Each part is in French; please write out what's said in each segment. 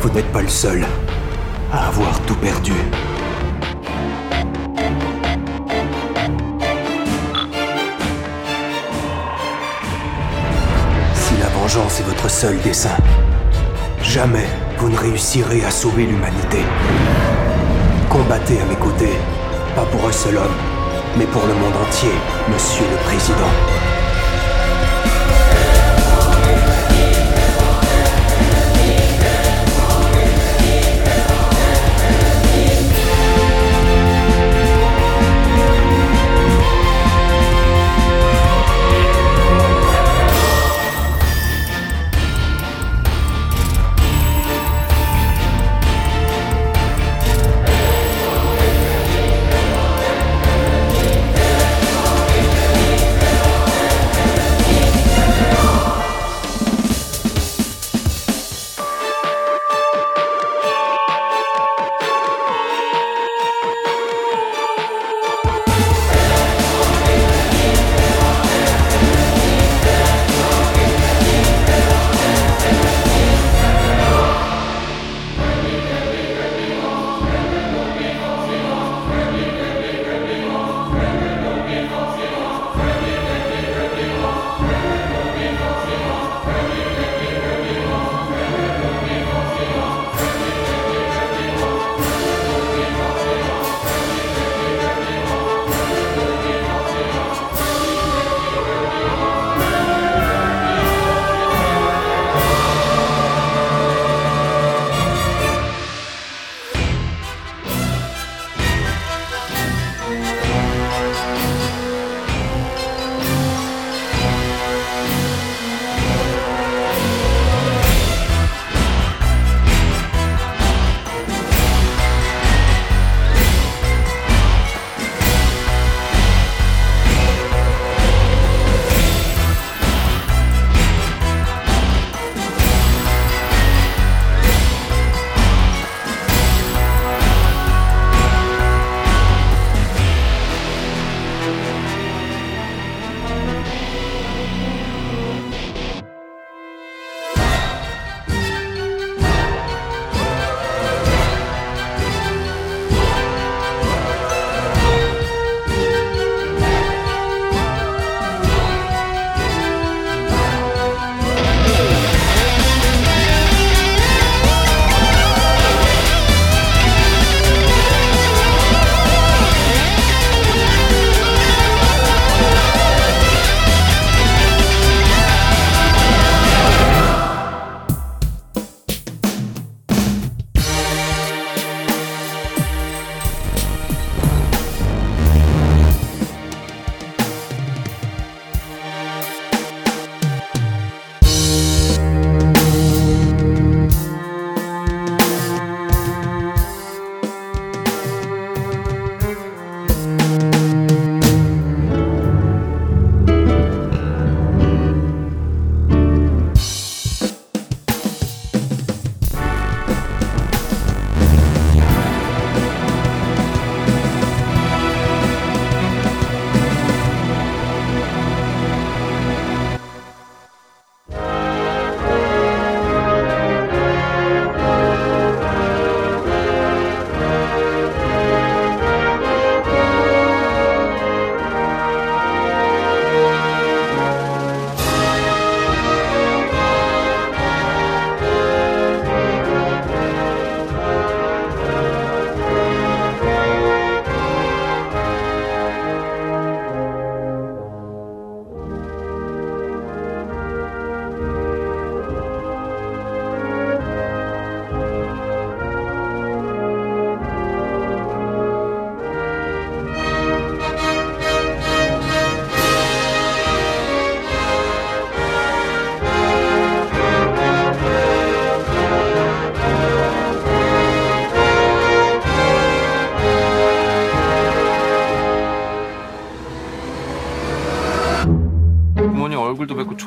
Vous n'êtes pas le seul à avoir tout perdu. Si la vengeance est votre seul dessein, jamais vous ne réussirez à sauver l'humanité. Combattez à mes côtés, pas pour un seul homme, mais pour le monde entier, monsieur le président.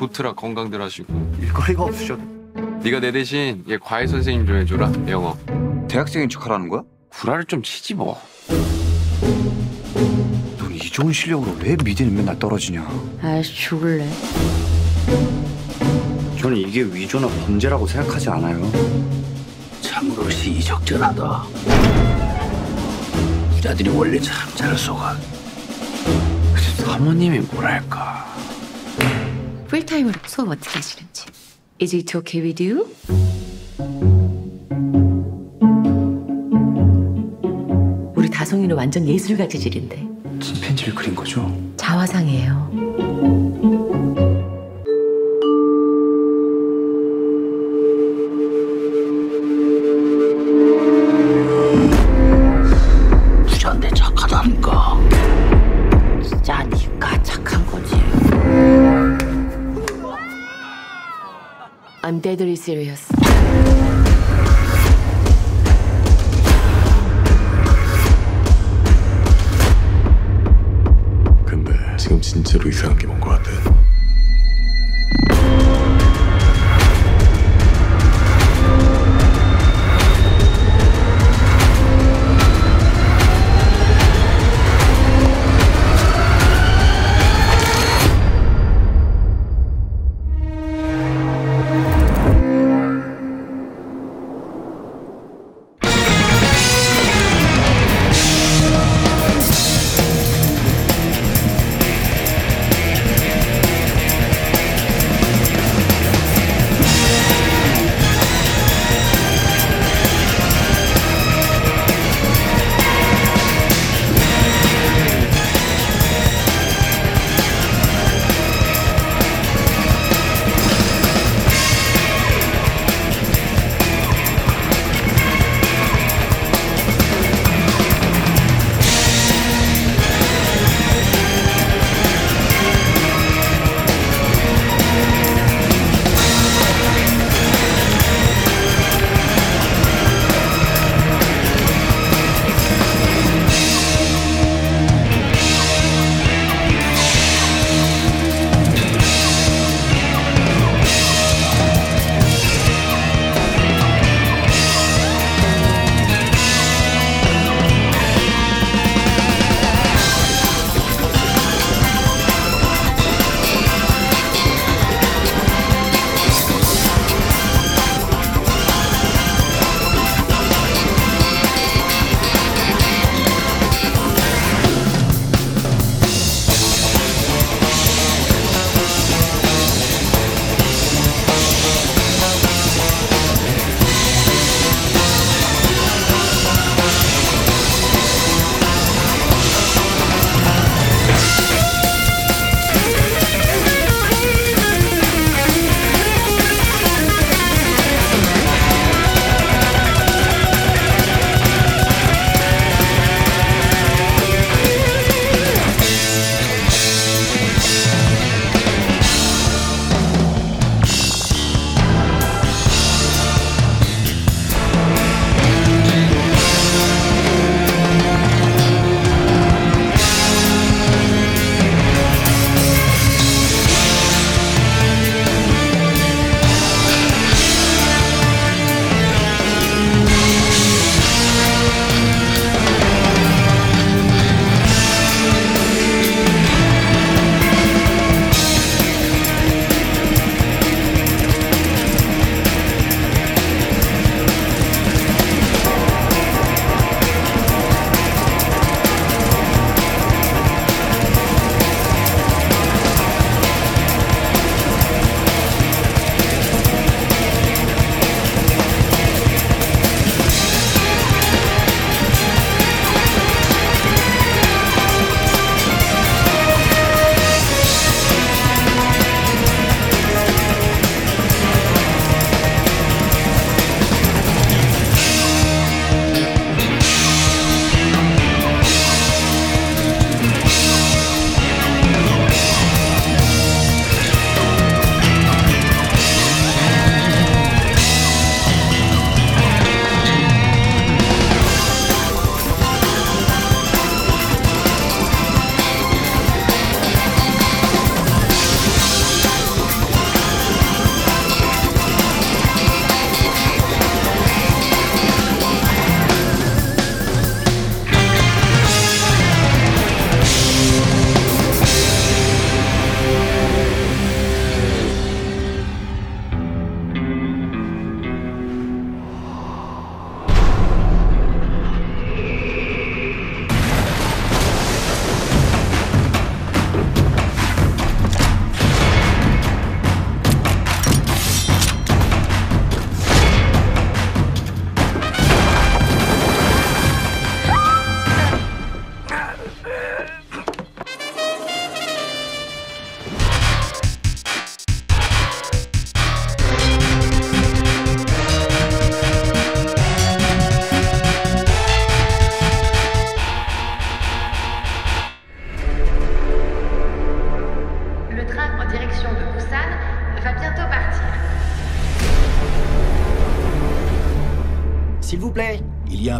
좋더라 건강들 하시고 일거리가 없으셔도 네가 내 대신 얘 과외 선생님 좀 해줘라 영어 대학생인 척하라는 거야? 구라를 좀 치지 뭐 넌 이 좋은 실력으로 왜 미대는 맨날 떨어지냐? 아이씨 죽을래. 저는 이게 위조나 범죄라고 생각하지 않아요. 참으로 시적절하다. 부자들이 원래 참 잘 속아. 그래서 사모님이 뭐랄까. 풀타임으로 수업 어떻게 하시는지. Is it okay with you? 우리 다송이는 완전 예술가 재질인데 침팬지를 그린 거죠? 자화상이에요. very serious. Kunde, sie uns in Zürich.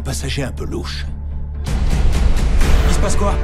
Un passager un peu louche. Il se passe quoi?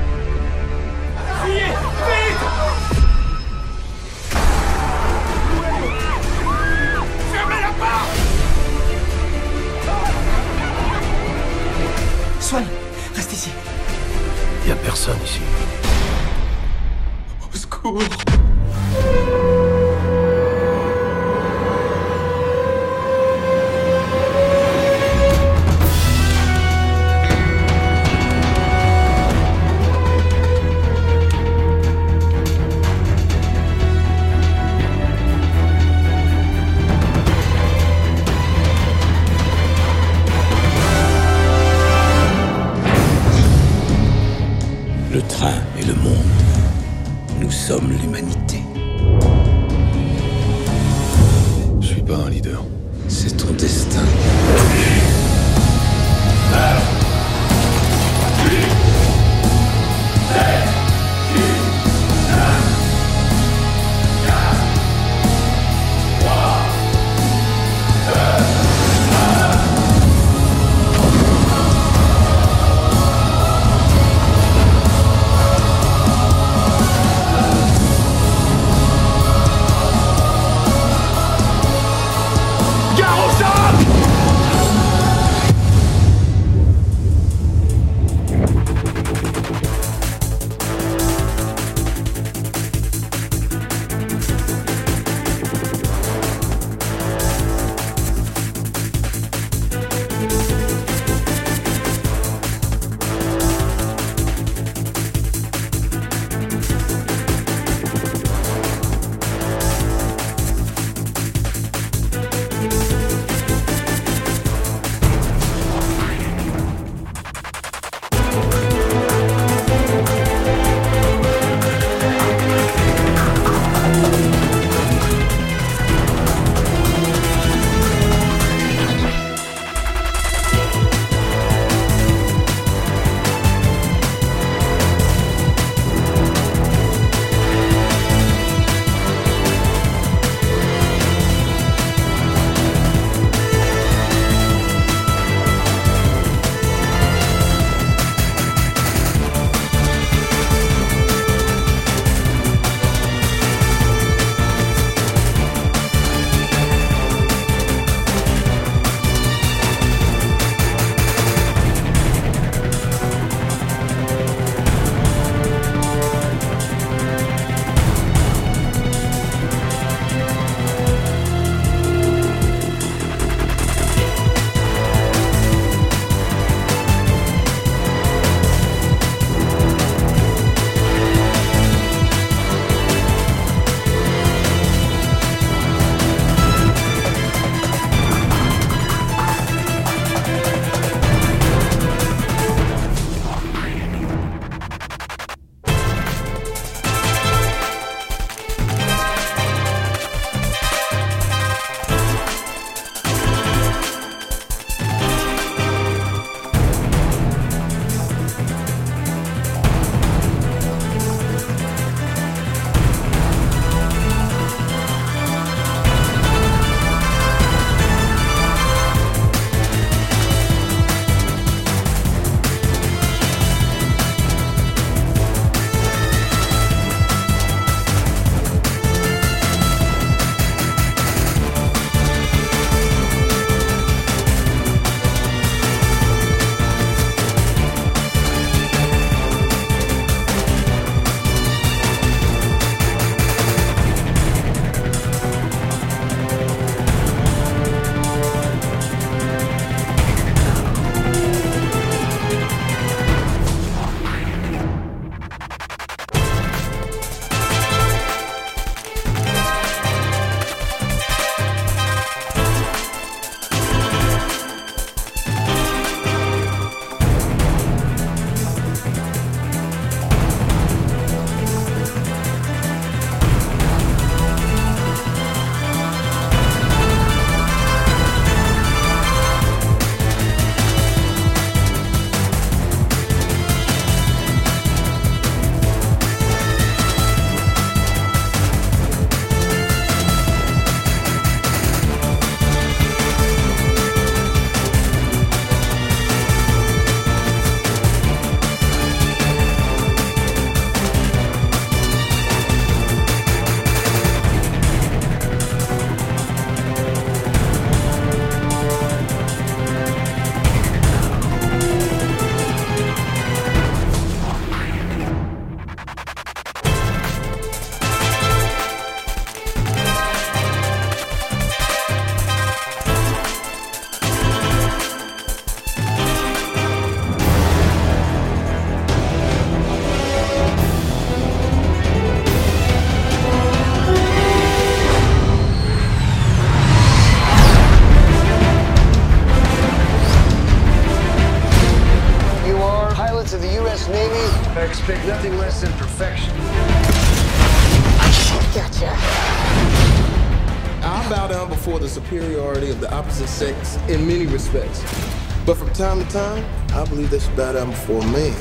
But from time I believe they should bow down before a man.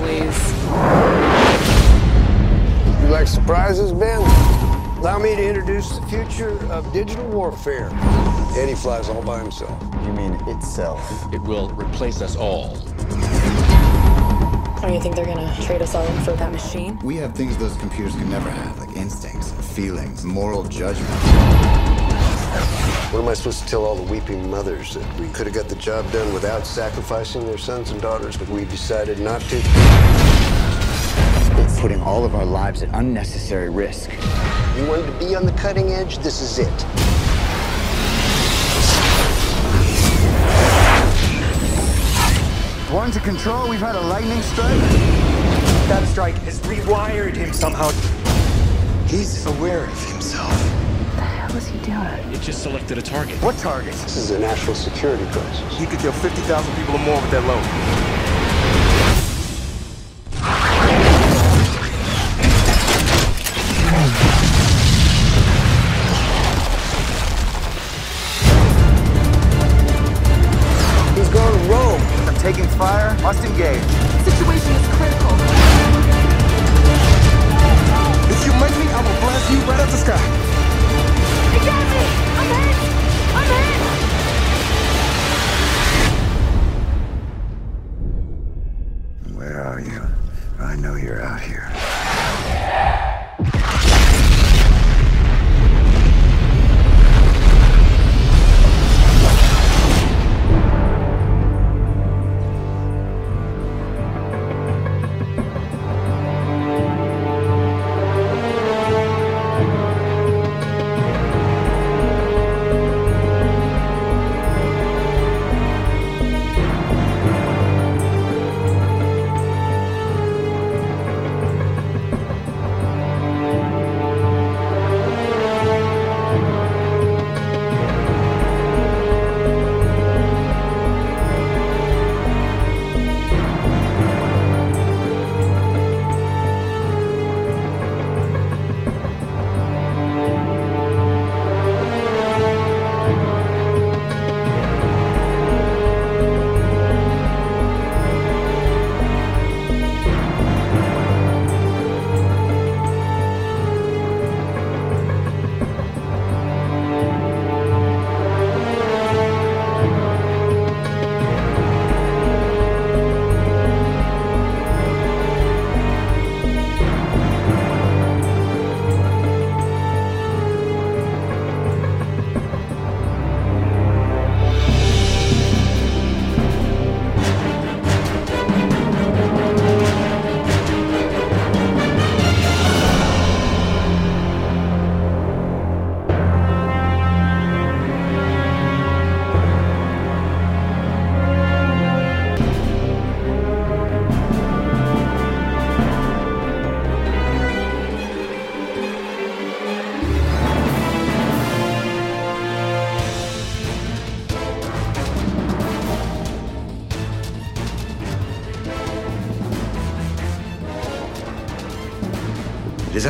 Please. You like surprises, Ben? Allow me to introduce the future of digital warfare. Eddie flies all by himself. You mean itself? It will replace us all. Don't you think they're gonna trade us all in for that machine? We have things those computers can never have, like instincts, feelings, moral judgment. What am I supposed to tell all the weeping mothers that we could have got the job done without sacrificing their sons and daughters, but we decided not to? It's putting all of our lives at unnecessary risk. You wanted to be on the cutting edge? This is it. One to control, we've had a lightning strike. That strike has rewired him somehow. He's aware of himself. What the hell is he doing? It just selected a target. What target? This is a national security crisis. He could kill 50,000 people or more with that load.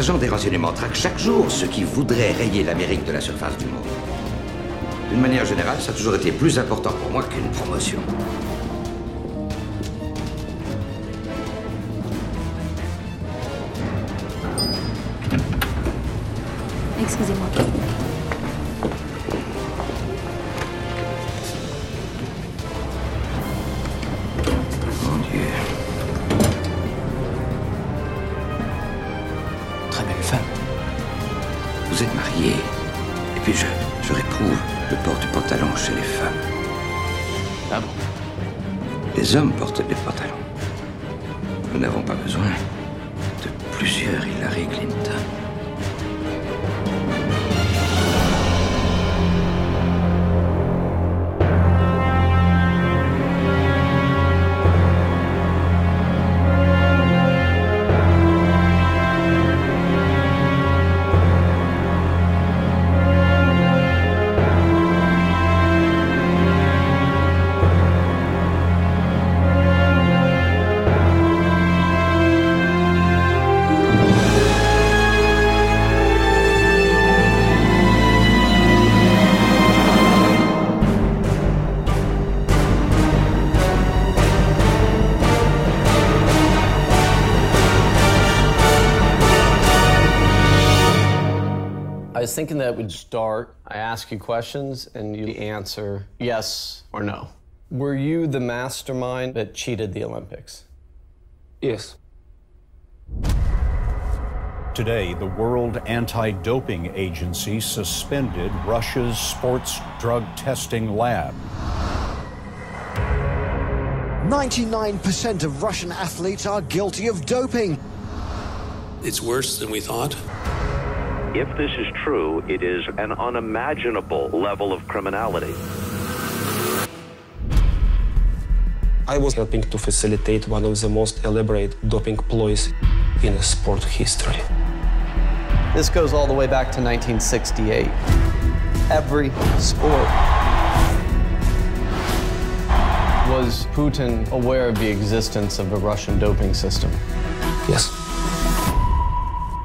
Agents des renseignements traquent chaque jour ceux qui voudraient rayer l'Amérique de la surface du monde. D'une manière générale, ça a toujours été plus important pour moi qu'une promotion. Thinking that we'd start. I ask you questions and you answer yes or no. Were you the mastermind that cheated the Olympics? Yes. Today, the World Anti Doping Agency suspended Russia's sports drug testing lab. 99% of Russian athletes are guilty of doping. It's worse than we thought. If this is true, it is an unimaginable level of criminality. I was helping to facilitate one of the most elaborate doping ploys in sport history. This goes all the way back to 1968. Every sport. Was Putin aware of the existence of a Russian doping system? Yes.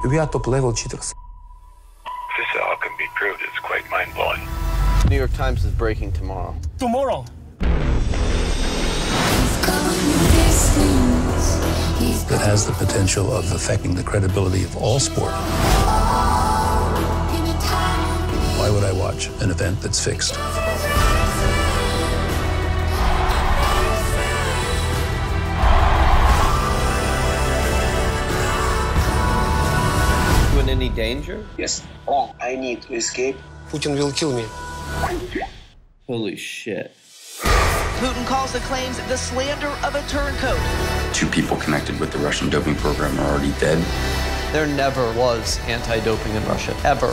We are top level cheaters. If this all can be proved, it's quite mind blowing. New York Times is breaking tomorrow. Tomorrow. That has the potential of affecting the credibility of all sport. Why would I watch an event that's fixed? Danger? Yes. Oh, I need to escape. Putin will kill me. Holy shit. Putin calls the claims the slander of a turncoat. Two people connected with the Russian doping program are already dead. There never was anti doping in Russia, ever.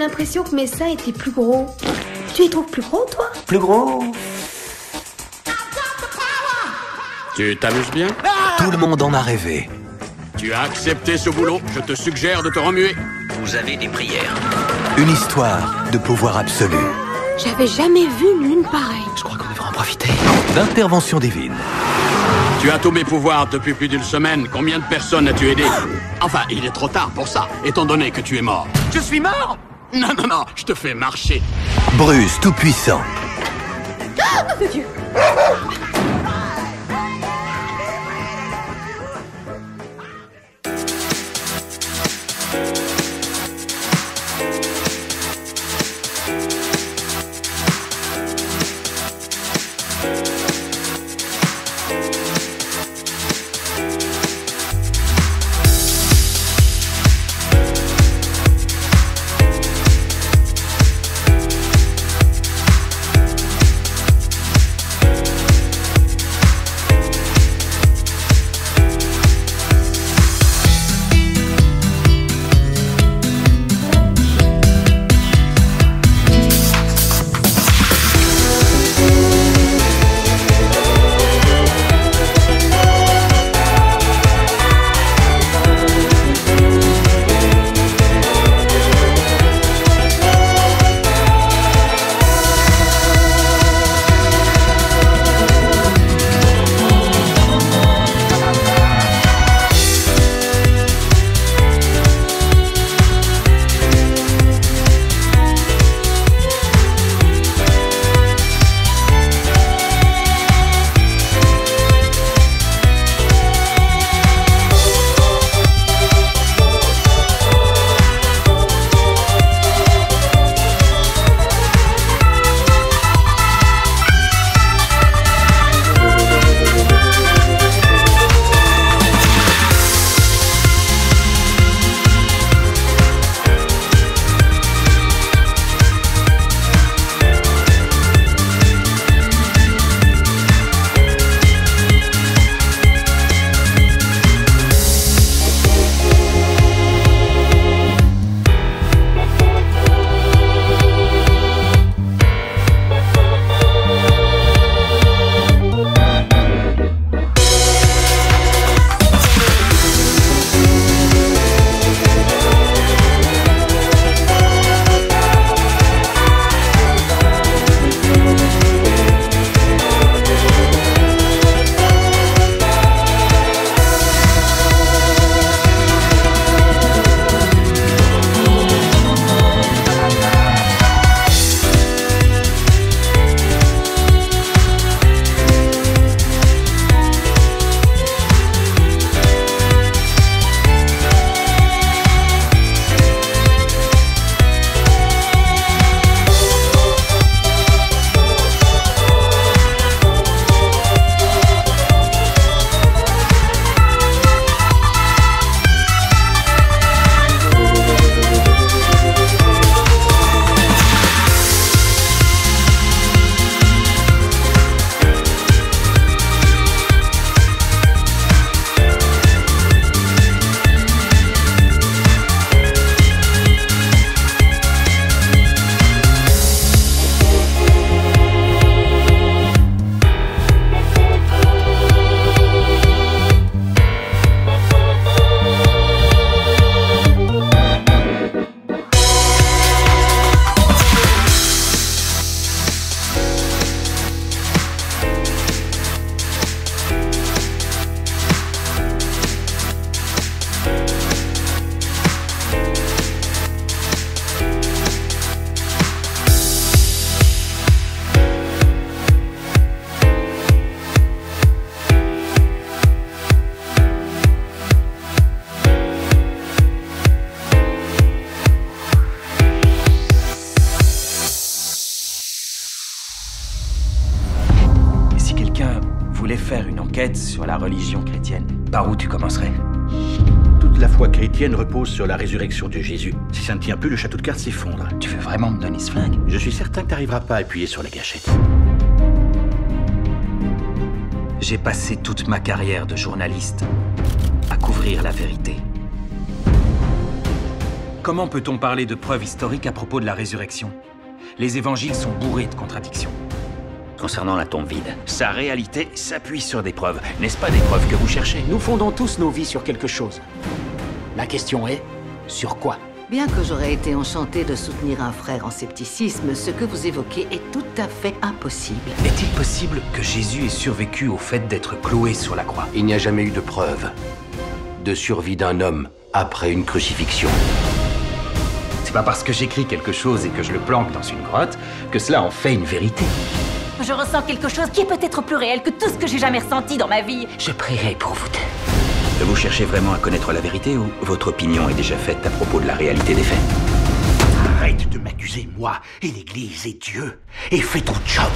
L'impression que mes seins étaient plus gros. Tu les trouves plus gros, toi Plus gros Tu t'amuses bien Tout le monde en a rêvé. Tu as accepté ce boulot, je te suggère de te remuer. Vous avez des prières. Une histoire de pouvoir absolu. J'avais jamais vu une lune pareille. Je crois qu'on devrait en profiter. D'intervention divine. Tu as tous mes pouvoirs depuis plus d'une semaine. Combien de personnes as-tu aidé Enfin, il est trop tard pour ça, étant donné que tu es mort. Je suis mort Non, non, non, je te fais marcher. Bruce tout-puissant. Ah, mon Dieu enquête sur la religion chrétienne, par où tu commencerais? Toute la foi chrétienne repose sur la résurrection de Jésus. Si ça ne tient plus, le château de cartes s'effondre. Tu veux vraiment me donner ce flingue? Je suis certain que t'arriveras pas à appuyer sur la gâchette. J'ai passé toute ma carrière de journaliste à couvrir la vérité. Comment peut-on parler de preuves historiques à propos de la résurrection? Les évangiles sont bourrés de contradictions. Concernant la tombe vide, sa réalité s'appuie sur des preuves. N'est-ce pas des preuves que vous cherchez? Nous fondons tous nos vies sur quelque chose. La question est, sur quoi? Bien que j'aurais été enchanté de soutenir un frère en scepticisme, ce que vous évoquez est tout à fait impossible. Est-il possible que Jésus ait survécu au fait d'être cloué sur la croix? Il n'y a jamais eu de preuve de survie d'un homme après une crucifixion. C'est pas parce que j'écris quelque chose et que je le planque dans une grotte que cela en fait une vérité. Je ressens quelque chose qui est peut-être plus réel que tout ce que j'ai jamais ressenti dans ma vie. Je prierai pour vous deux. Vous cherchez vraiment à connaître la vérité ou votre opinion est déjà faite à propos de la réalité des faits? Arrête de m'accuser, moi, et l'Église et Dieu, et fais ton job.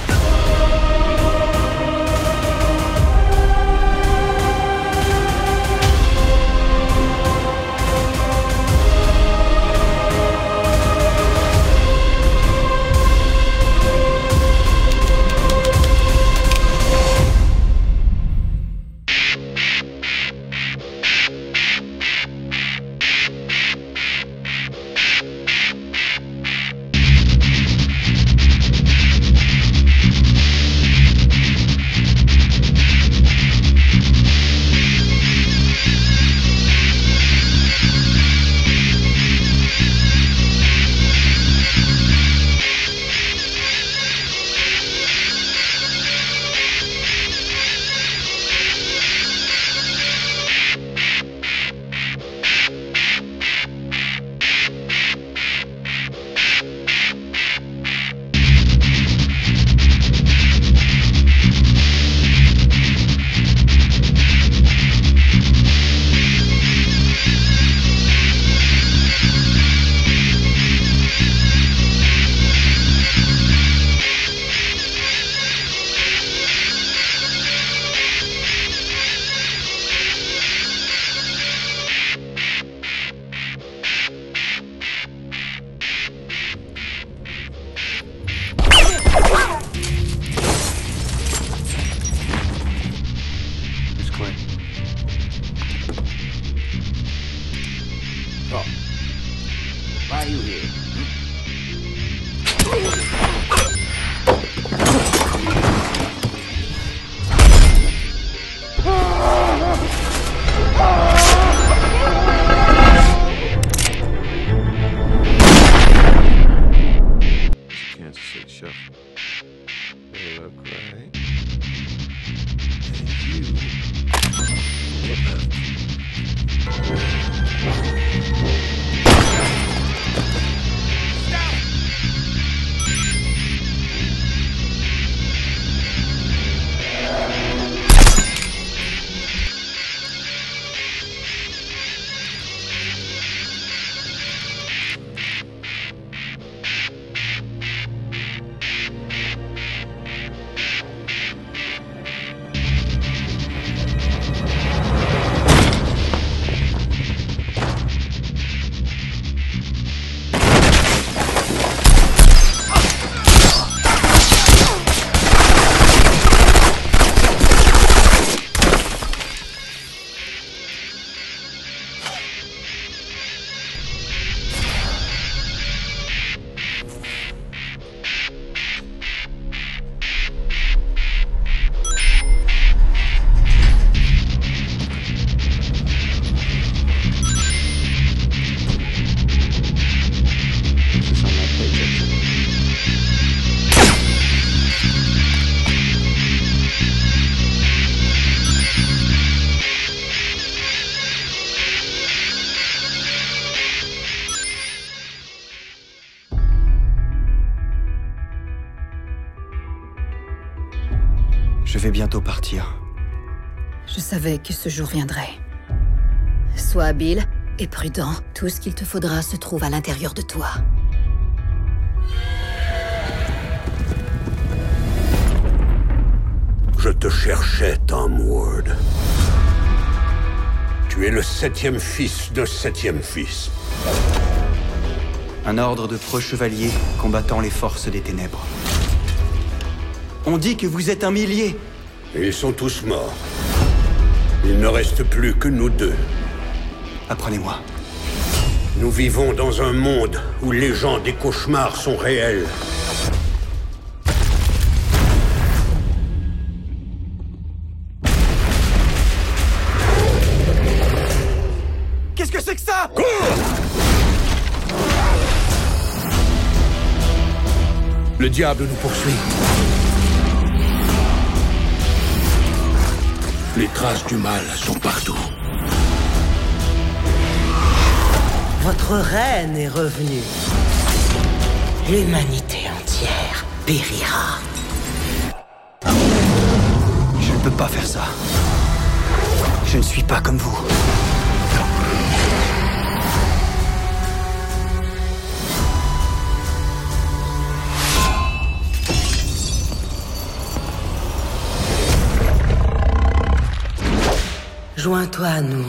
Ce jour viendrait. Sois habile et prudent. Tout ce qu'il te faudra se trouve à l'intérieur de toi. Je te cherchais, Tom Ward. Tu es le septième fils de septième fils. Un ordre de pro-chevaliers combattant les forces des ténèbres. On dit que vous êtes un millier. Ils sont tous morts. Il ne reste plus que nous deux. Apprenez-moi. Nous vivons dans un monde où les gens des cauchemars sont réels. Qu'est-ce que c'est que ça? Le diable nous poursuit. Les traces du mal sont partout. Votre reine est revenue. L'humanité entière périra. Je ne peux pas faire ça. Je ne suis pas comme vous. Joins-toi à nous.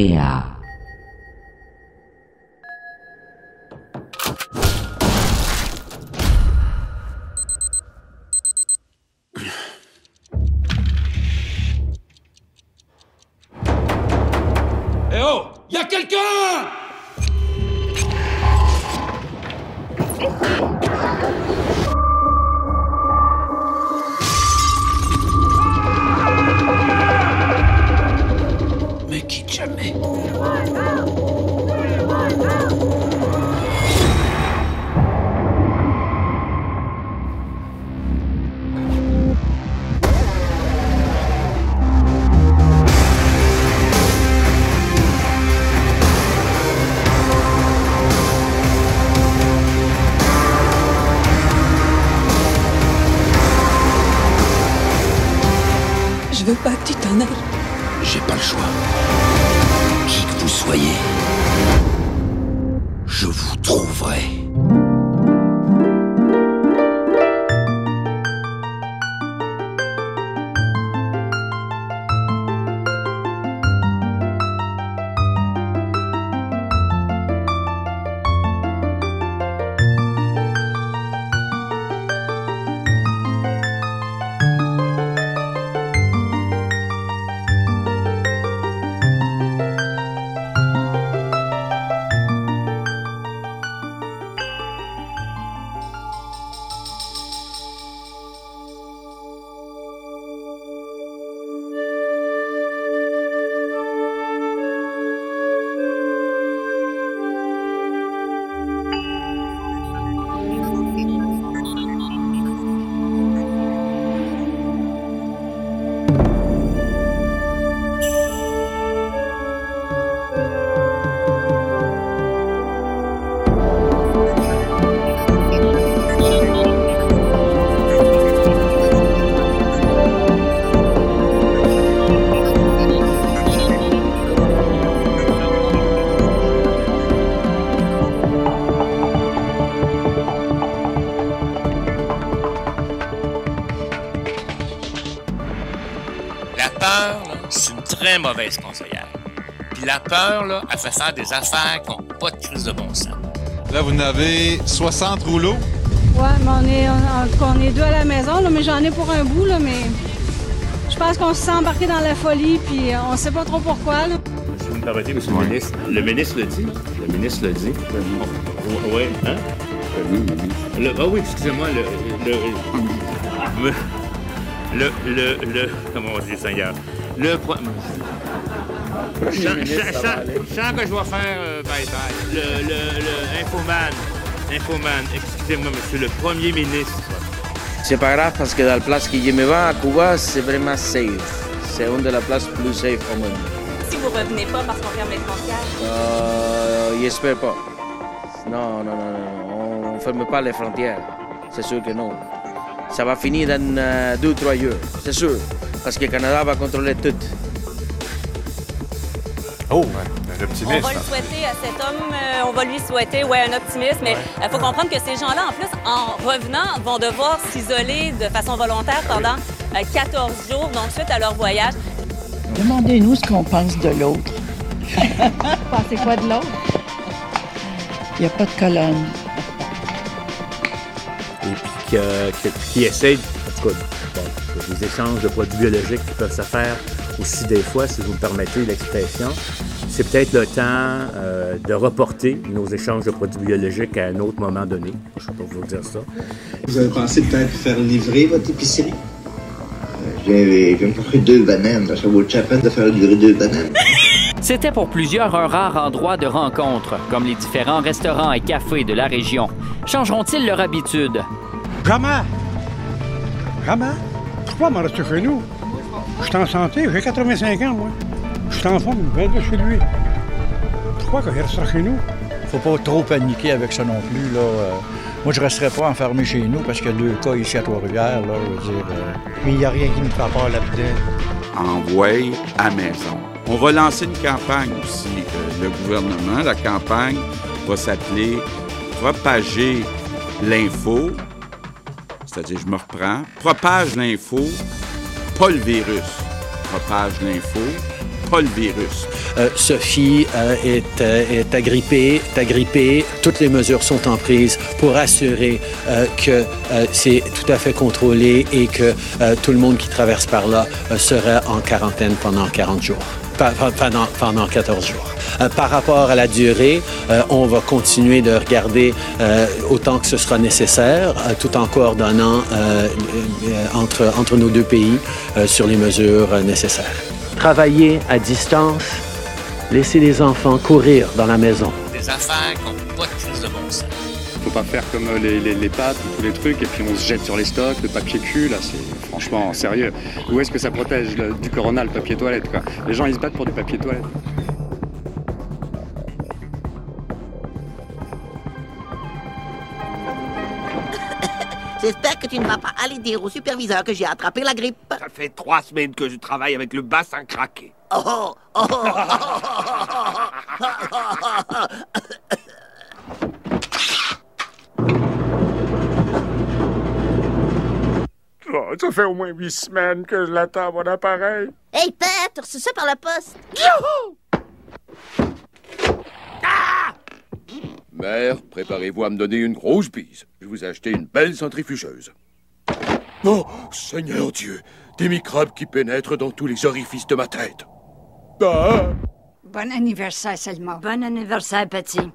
Yeah. Tu t'en. J'ai pas le choix. Qui que vous soyez, je vous trouverai. Mauvaise conseillère. Puis la peur, là, elle fait faire des affaires qui n'ont pas de crise de bon sens. Là, vous en avez 60 rouleaux? Ouais, mais on est, on, est deux à la maison, là, mais j'en ai pour un bout, là, mais je pense qu'on se sent embarqué dans la folie, puis on sait pas trop pourquoi. Là. Si vous me permettez, monsieur le ministre, le ministre le dit. Le ministre le dit. Oui, hein? Le, ah oui, excusez-moi, le, le, le, le, le, comment on dit, Seigneur? Le je, sens que je vais faire euh, bye-bye. Le, le, le infoman, infoman, excusez-moi, monsieur le premier ministre. C'est pas grave parce que dans la place je me vais à Cuba, c'est vraiment safe. C'est une de la places plus safe au monde. Si vous revenez pas parce qu'on ferme les frontières? Euh, j'espère pas. Non, non, non, non. On ne ferme pas les frontières. C'est sûr que non. Ça va finir dans euh, deux, trois jours. C'est sûr. Parce que le Canada va contrôler tout. Oh, un optimiste. On va le souhaiter à cet homme, euh, on va lui souhaiter ouais, un optimisme, mais il faut comprendre que ces gens-là, en plus, en revenant, vont devoir s'isoler de façon volontaire pendant 14 euh, jours, donc suite à leur voyage. Demandez-nous ce qu'on pense de l'autre. Pensez quoi de l'autre? Il n'y a pas de colonne. Et puis qui essaie, en tout cas, des échanges de produits biologiques qui peuvent se faire aussi des fois, si vous me permettez l'expression, c'est peut-être le temps euh, de reporter nos échanges de produits biologiques à un autre moment donné. Je ne sais pas vous dire ça. Vous avez pensé peut-être faire livrer votre épicerie? Euh, j'ai me deux bananes. Ça vaut la peine de faire livrer deux bananes? C'était pour plusieurs un rare endroit de rencontre, comme les différents restaurants et cafés de la région. Changeront-ils leur habitude? Jamais! Jamais! Pourquoi m'en rester chez nous? Je suis en santé, j'ai 85 ans, moi. Je suis en forme, je de chez lui. Pourquoi qu'il restera chez nous? Faut pas trop paniquer avec ça non plus, là. Euh. moi, je resterai pas enfermé chez nous parce qu'il y a deux cas ici à Trois-Rivières, là, je veux dire. Euh. Mais il n'y a rien qui me fait peur là-dedans. Envoyez à maison. On va lancer une campagne aussi, euh, le gouvernement. La campagne va s'appeler Propager l'info. C'est-à-dire, je me reprends. Propage l'info pas le virus. Propage l'info, pas le virus. Euh, Sophie euh, est, euh, est, agrippée, est agrippée. Toutes les mesures sont en prise pour assurer que c'est tout à fait contrôlé et que tout le monde qui traverse par là sera en quarantaine pendant 40 jours pendant, pendant 14 jours. Euh, par rapport à la durée, euh, on va continuer de regarder euh, autant que ce sera nécessaire, tout en coordonnant entre, entre nos deux pays sur les mesures nécessaires. Travailler à distance, laisser les enfants courir dans la maison. Des affaires qui n'ont pas de de bon sens. Faut pas faire comme les, les, les, pâtes tous les trucs et puis on se jette sur les stocks, le papier cul, là, c'est franchement sérieux. Où est-ce que ça protège du corona, le papier toilette, quoi Les gens, ils se battent pour du papier toilette. J'espère que tu ne vas pas aller dire au superviseur que j'ai attrapé la grippe. Ça fait trois semaines que je travaille avec le bassin craqué. Oh oh oh, oh, ça fait au moins huit semaines que je l'attends, mon appareil. Hey, Pat, tu reçu ça par la poste? Mère, préparez-vous à me donner une grosse bise. Je vous ai acheté une belle centrifugeuse. Oh, Seigneur Dieu, des microbes qui pénètrent dans tous les orifices de ma tête. Ah! Bon anniversaire, Selma. Bon anniversaire, Petit.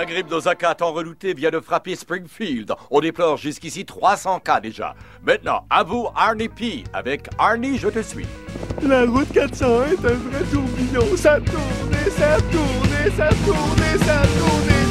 La grippe d'Osaka tant redoutée vient de frapper Springfield. On déplore jusqu'ici 300 cas déjà. Maintenant, à vous, Arnie P. Avec Arnie, je te suis. La route 401 est un vrai tourbillon. Ça tourne ça tourne ça tourne ça tourne.